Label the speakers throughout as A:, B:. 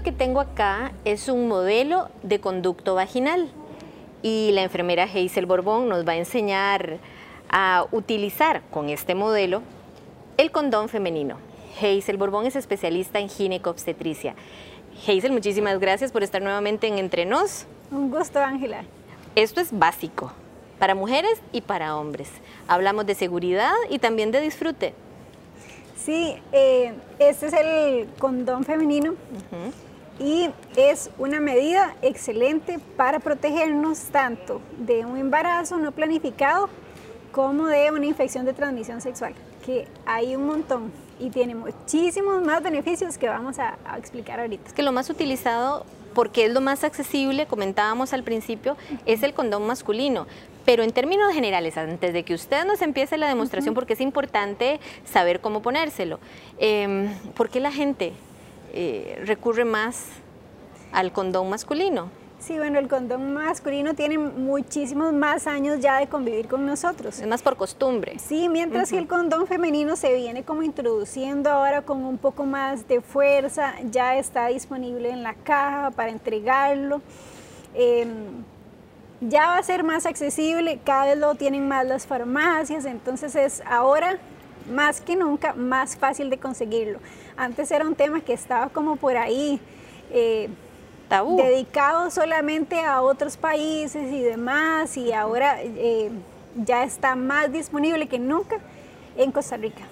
A: Esto que tengo acá es un modelo de conducto vaginal y la enfermera Hazel Borbón nos va a enseñar a utilizar con este modelo el condón femenino. Hazel Borbón es especialista en ginecobstetricia. Hazel, muchísimas gracias por estar nuevamente en Entre Nos.
B: Un gusto, Ángela.
A: Esto es básico para mujeres y para hombres. Hablamos de seguridad y también de disfrute.
B: Sí, eh, este es el condón femenino y es una medida excelente para protegernos tanto de un embarazo no planificado como de una infección de transmisión sexual, que hay un montón y tiene muchísimos más beneficios que vamos a, explicar ahorita.
A: Es que lo más utilizado porque es lo más accesible, comentábamos al principio, es el condón masculino. Pero en términos generales, antes de que usted nos empiece la demostración, porque es importante saber cómo ponérselo, eh, ¿por qué la gente eh, recurre más al condón masculino?
B: Sí, bueno, el condón masculino tiene muchísimos más años ya de convivir con nosotros.
A: Es más por costumbre.
B: Sí, mientras que el condón femenino se viene como introduciendo ahora con un poco más de fuerza, ya está disponible en la caja para entregarlo. Em, ya va a ser más accesible, cada vez lo tienen más las farmacias, entonces es ahora más que nunca más fácil de conseguirlo. Antes era un tema que estaba como por ahí. Eh, dedicado solamente a otros países y demás, y ahora eh, ya está más disponible que nunca en Costa Rica.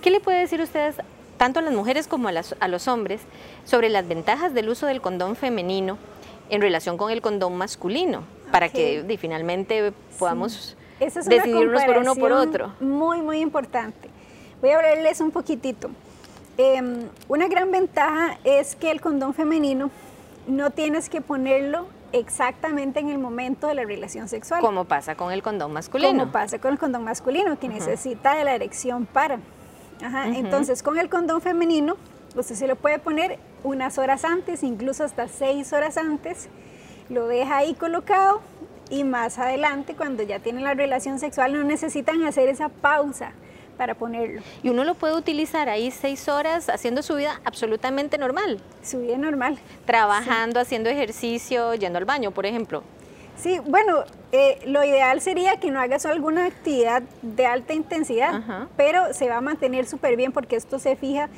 A: ¿Qué le puede decir ustedes, tanto a las mujeres como a, los hombres, sobre las ventajas del uso del condón femenino en relación con el condón masculino? Para que finalmente podamos decidirnos por uno o por otro.
B: Muy, muy importante. Voy a hablarles un poquitito. Em, una gran ventaja es que el condón femenino no tienes que ponerlo exactamente en el momento de la relación sexual.
A: Como pasa con el condón masculino.
B: Como pasa con el condón masculino, que necesita de la erección para. Entonces, con el condón femenino, usted se lo puede poner unas horas antes, incluso hasta seis horas antes, lo deja ahí colocado y más adelante, cuando ya tienen la relación sexual, no necesitan hacer esa pausa para ponerlo.
A: Y uno lo puede utilizar ahí seis horas haciendo su vida absolutamente normal.
B: Su vida normal.
A: Trabajando, haciendo ejercicio, yendo al baño, por ejemplo.
B: Sí, bueno, eh, lo ideal sería que no hagas alguna actividad de alta intensidad, pero se va a mantener súper bien porque esto se fija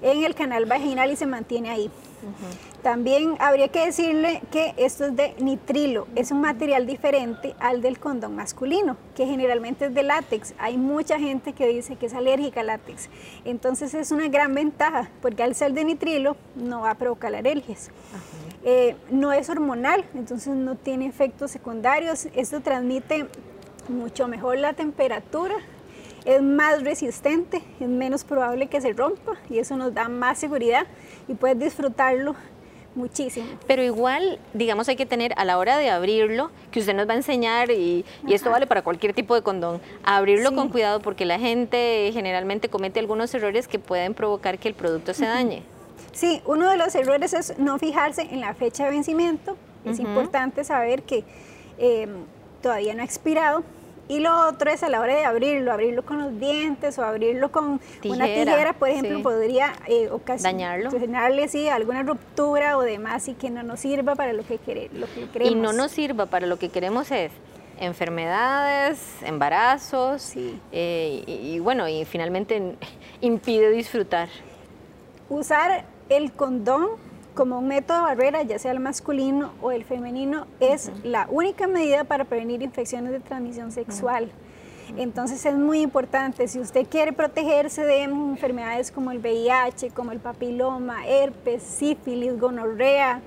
B: en el canal vaginal y se mantiene ahí. También habría que decirle que esto es de nitrilo, es un material diferente al del condón masculino, que generalmente es de látex. Hay mucha gente que dice que es alérgica al látex. Entonces es una gran ventaja, porque al ser de nitrilo no va a provocar alergias. Eh, no es hormonal, entonces no tiene efectos secundarios. Esto transmite mucho mejor la temperatura, es más resistente, es menos probable que se rompa y eso nos da más seguridad y puedes disfrutarlo muchísimo.
A: Pero igual, digamos, hay que tener a la hora de abrirlo, que usted nos va a enseñar, y, esto vale para cualquier tipo de condón, abrirlo con cuidado porque la gente generalmente comete algunos errores que pueden provocar que el producto se dañe.
B: Sí, uno de los errores es no fijarse en la fecha de vencimiento. Es importante saber que eh, todavía no ha expirado y lo otro es a la hora de abrirlo, abrirlo con los dientes o abrirlo con una tijera, por ejemplo, podría eh,
A: dañarlo.
B: Ocasionarle sí, alguna ruptura o demás y que no nos sirva para lo que, queremos.
A: Y no nos sirva para lo que queremos es enfermedades, embarazos eh, y, bueno, y finalmente impide disfrutar.
B: Usar el condón como un método de barrera, ya sea el masculino o el femenino, es la única medida para prevenir infecciones de transmisión sexual. Entonces es muy importante, si usted quiere protegerse de enfermedades como el VIH, como el papiloma, herpes, sífilis, gonorrea,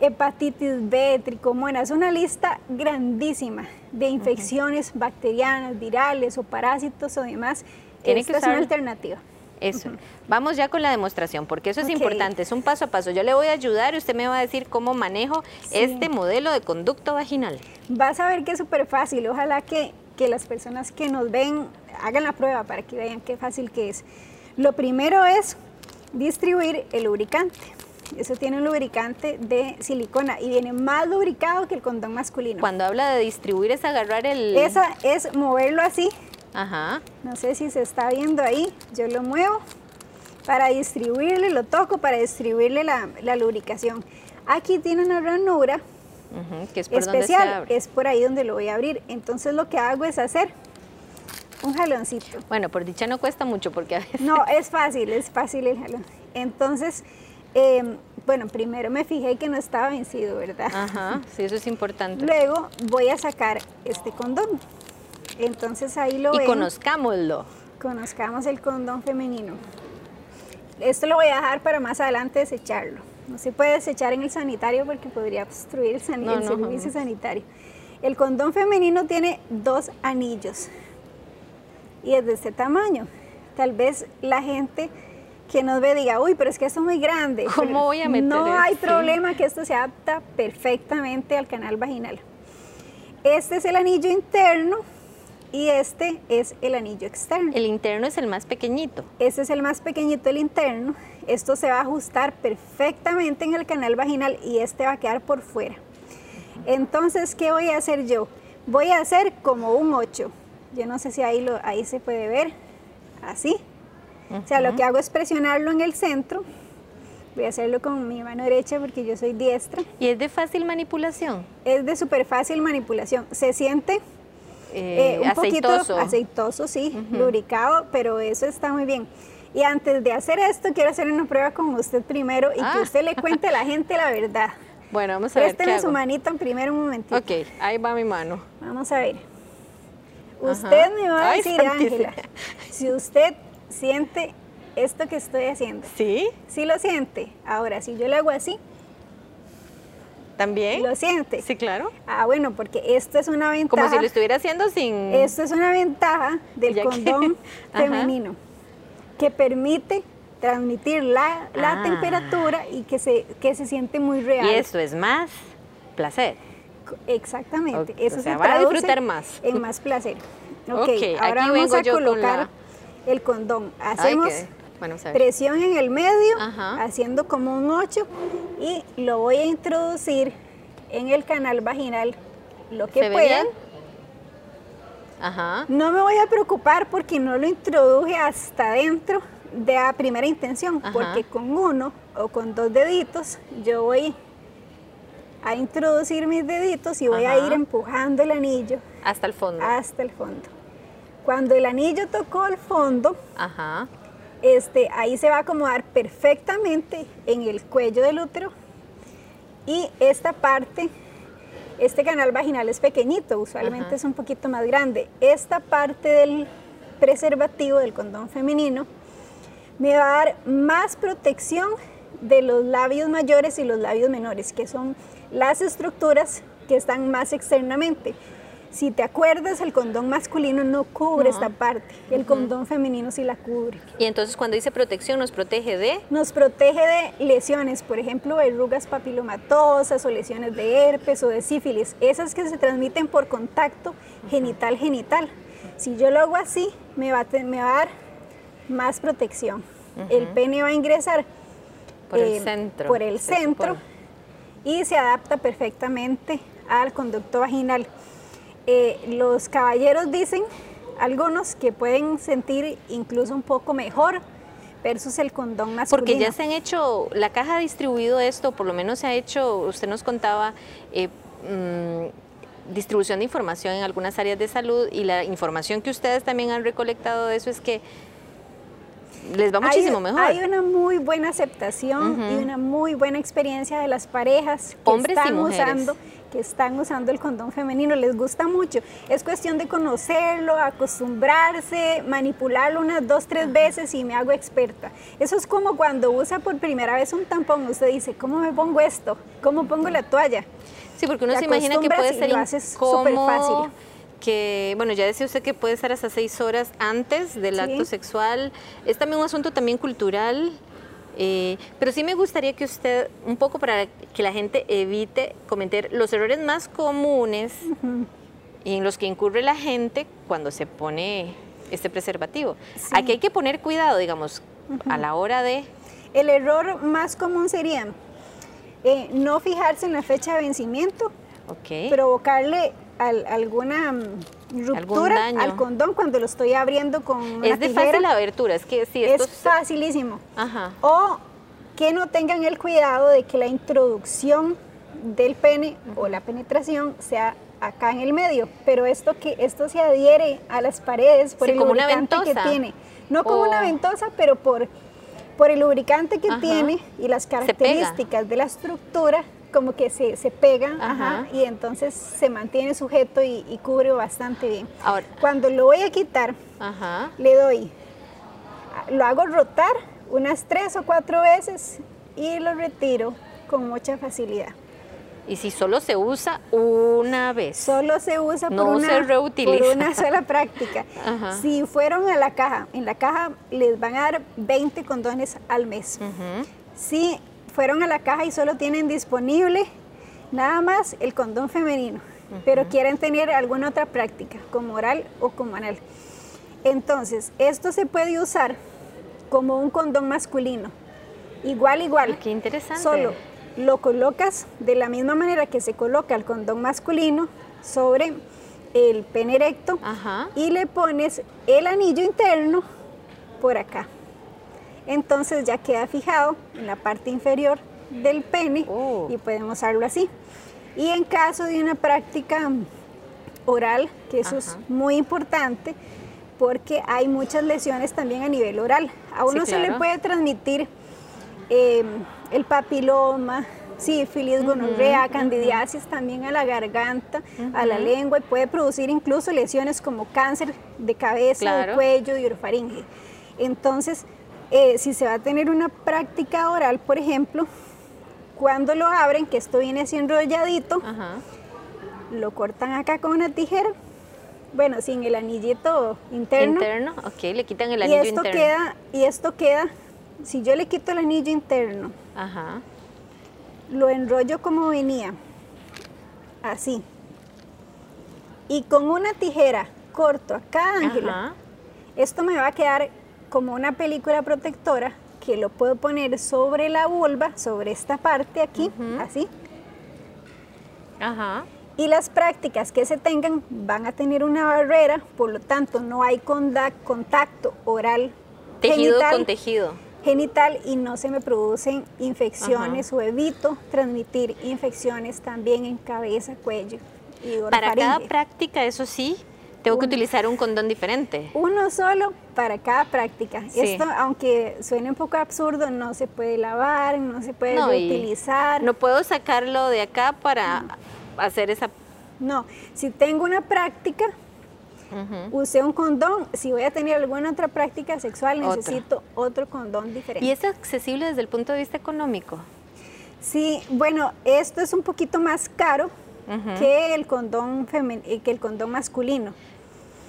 B: hepatitis B, tricomona, es una lista grandísima de infecciones bacterianas, virales o parásitos o demás. Esta es una alternativa.
A: Eso. Vamos ya con la demostración, porque eso es importante, es un paso a paso. Yo le voy a ayudar y usted me va a decir cómo manejo este modelo de conducto vaginal.
B: Vas a ver que es súper fácil. Ojalá que, que las personas que nos ven hagan la prueba para que vean qué fácil que es. Lo primero es distribuir el lubricante. Eso tiene un lubricante de silicona y viene más lubricado que el condón masculino.
A: Cuando habla de distribuir es agarrar el...
B: Esa es moverlo así Ajá. No sé si se está viendo ahí, yo lo muevo para distribuirle, lo toco para distribuirle la, lubricación. Aquí tiene una ranura
A: que es por
B: especial, es por ahí donde lo voy a abrir. Entonces lo que hago es hacer un jaloncito.
A: Bueno, por dicha no cuesta mucho porque a veces...
B: No, es fácil, es fácil el jalón. Entonces, em, bueno, primero me fijé que no estaba vencido, ¿verdad?
A: Ajá, sí, eso es importante.
B: Luego voy a sacar este condón. Entonces ahí lo
A: Y conozcámoslo.
B: Conozcamos el condón femenino. Esto lo voy a dejar para más adelante desecharlo. No se puede desechar en el sanitario porque podría obstruir el, servicio sanitario. El condón femenino tiene dos anillos y es de este tamaño. Tal vez la gente que nos ve diga, uy, pero es que esto es muy grande.
A: ¿Cómo voy a meter
B: No hay problema que esto se adapta perfectamente al canal vaginal. Este es el anillo interno y este es el anillo externo.
A: El interno es el más pequeñito.
B: Este es el más pequeñito, el interno. Esto se va a ajustar perfectamente en el canal vaginal y este va a quedar por fuera. Entonces, ¿qué voy a hacer yo? Voy a hacer como un 8. Yo no sé si ahí, lo, ahí se puede ver, así. O sea, lo que hago es presionarlo en el centro. Voy a hacerlo con mi mano derecha porque yo soy diestra.
A: ¿Y es de fácil manipulación?
B: Es de súper fácil manipulación. Se siente
A: eh, eh, un aceitoso.
B: poquito aceitoso, sí, lubricado, pero eso está muy bien. Y antes de hacer esto, quiero hacer una prueba con usted primero y que ah. usted le cuente a la gente la verdad.
A: Bueno, vamos a ver.
B: Présteme su manito en primer un momentito.
A: Ok, ahí va mi mano.
B: Vamos a ver. Usted me va a decir, Ángela, si usted siente esto que estoy haciendo.
A: ¿Sí?
B: Sí lo siente. Ahora, si yo le hago así.
A: ¿También?
B: ¿Lo siente?
A: Sí, claro.
B: Ah, bueno, porque esto es una ventaja.
A: Como si lo estuviera haciendo sin...
B: Esto es una ventaja del condón femenino que permite transmitir la, la ah. temperatura y que se, que se siente muy real.
A: Y esto es más placer.
B: Exactamente. Eso se
A: va a disfrutar más.
B: En más placer. Ok, ahora vamos a colocar el condón. Hacemos presión en el medio, haciendo como un 8 y lo voy a introducir en el canal vaginal lo que pueda.
A: Ajá.
B: No me voy a preocupar porque no lo introduje hasta adentro de la primera intención, porque con uno o con dos deditos yo voy a introducir mis deditos y voy a ir empujando el anillo.
A: Hasta el fondo.
B: Hasta el fondo. Cuando el anillo tocó el fondo, Este, ahí se va a acomodar perfectamente en el cuello del útero y esta parte, este canal vaginal es pequeñito, usualmente es un poquito más grande. Esta parte del preservativo del condón femenino me va a dar más protección de los labios mayores y los labios menores, que son las estructuras que están más externamente. Si te acuerdas, el condón masculino no cubre esta parte, el condón femenino sí la cubre.
A: Y entonces cuando dice protección, ¿nos protege de?
B: Nos protege de lesiones, por ejemplo, verrugas papilomatosas o lesiones de herpes o de sífilis, esas que se transmiten por contacto genital-genital. Si yo lo hago así, me va, a, me va a dar más protección. El pene va a ingresar
A: por el eh, centro.
B: Por el centro y se adapta perfectamente al conducto vaginal. Eh, los caballeros dicen, algunos, que pueden sentir incluso un poco mejor versus el condón masculino.
A: Porque ya se han hecho, la caja ha distribuido esto, por lo menos se ha hecho, usted nos contaba, eh, mm, distribución de información en algunas áreas de salud y la información que ustedes también han recolectado de eso es que les va muchísimo mejor.
B: Hay una muy buena aceptación y una muy buena experiencia de las parejas
A: que Hombres están
B: usando que están usando el condón femenino, les gusta mucho. Es cuestión de conocerlo, acostumbrarse, manipularlo unas dos, tres veces y me hago experta. Eso es como cuando usa por primera vez un tampón, usted dice, ¿cómo me pongo esto? ¿Cómo pongo la toalla?
A: Sí, porque uno se imagina que puede ser incómodo, fácil que, bueno, ya decía usted que puede estar hasta seis horas antes del acto sexual. Es también un asunto también cultural, eh, pero sí me gustaría que usted, un poco para que la gente evite cometer los errores más comunes y en los que incurre la gente cuando se pone este preservativo. Aquí hay que poner cuidado, digamos, a la hora de...
B: El error más común sería eh, no fijarse en la fecha de vencimiento, provocarle alguna ruptura al condón cuando lo estoy abriendo con una
A: Es de fácil abertura, es que sí.
B: Es facilísimo. Ajá. O que no tengan el cuidado de que la introducción del pene o la penetración sea acá en el medio, pero esto que esto se adhiere a las paredes por el lubricante que tiene. No como una ventosa, pero por, por el lubricante que tiene y las características de la estructura, como que se, se pega y entonces se mantiene sujeto y, cubre bastante bien. Ahora, Cuando lo voy a quitar, le doy, lo hago rotar unas tres o cuatro veces y lo retiro con mucha facilidad.
A: Y si solo se usa una vez.
B: Solo se usa por, una, por una sola práctica. Si fueron a la caja, en la caja les van a dar 20 condones al mes. Si fueron a la caja y solo tienen disponible nada más el condón femenino, pero quieren tener alguna otra práctica, como oral o como anal. Entonces, esto se puede usar como un condón masculino. Igual, igual.
A: Qué interesante.
B: Solo lo colocas de la misma manera que se coloca el condón masculino sobre el pene erecto y le pones el anillo interno por acá. Entonces ya queda fijado en la parte inferior del pene oh. y podemos usarlo así. Y en caso de una práctica oral, que eso es muy importante, porque hay muchas lesiones también a nivel oral. A uno se le puede transmitir eh, el papiloma, sífilis, gonorrea, candidiasis también a la garganta, a la lengua y puede producir incluso lesiones como cáncer de cabeza, de cuello y orofaringe. Entonces, eh, si se va a tener una práctica oral, por ejemplo, cuando lo abren, que esto viene así enrolladito, lo cortan acá con una tijera, bueno, sin el anillito interno.
A: Interno, ok, le quitan el anillo
B: y esto
A: interno.
B: Queda, y esto queda si yo le quito el anillo interno, lo enrollo como venía, así, y con una tijera corto a cada ángulo, esto me va a quedar como una película protectora que lo puedo poner sobre la vulva, sobre esta parte aquí, así. Y las prácticas que se tengan van a tener una barrera, por lo tanto no hay contacto oral.
A: Tejido con tejido
B: genital y no se me producen infecciones o evito transmitir infecciones también en cabeza, cuello y
A: Para cada práctica, eso sí, tengo que utilizar un condón diferente.
B: Uno solo para cada práctica. Esto, aunque suene un poco absurdo, no se puede lavar, no se puede utilizar.
A: No puedo sacarlo de acá para hacer esa...
B: No, si tengo una práctica, Use un condón. Si voy a tener alguna otra práctica sexual, necesito otro condón diferente.
A: ¿Y es accesible desde el punto de vista económico?
B: Sí, bueno, esto es un poquito más caro que, el condón que el condón masculino.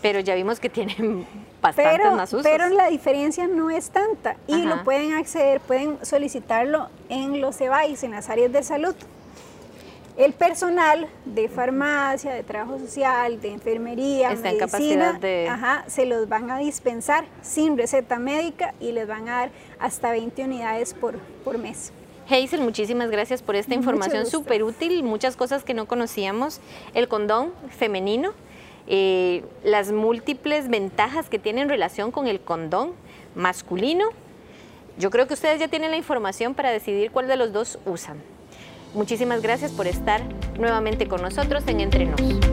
A: Pero ya vimos que tienen bastantes más usos.
B: Pero la diferencia no es tanta y lo pueden acceder, pueden solicitarlo en los EBAIS, en las áreas de salud. El personal de farmacia, de trabajo social, de enfermería, Está medicina, ajá, se los van a dispensar sin receta médica y les van a dar hasta 20 unidades por, por mes.
A: Hazel, muchísimas gracias por esta información súper útil, muchas cosas que no conocíamos. El condón femenino, eh, las múltiples ventajas que tiene en relación con el condón masculino. Yo creo que ustedes ya tienen la información para decidir cuál de los dos usan. Muchísimas gracias por estar nuevamente con nosotros en Entre Nos.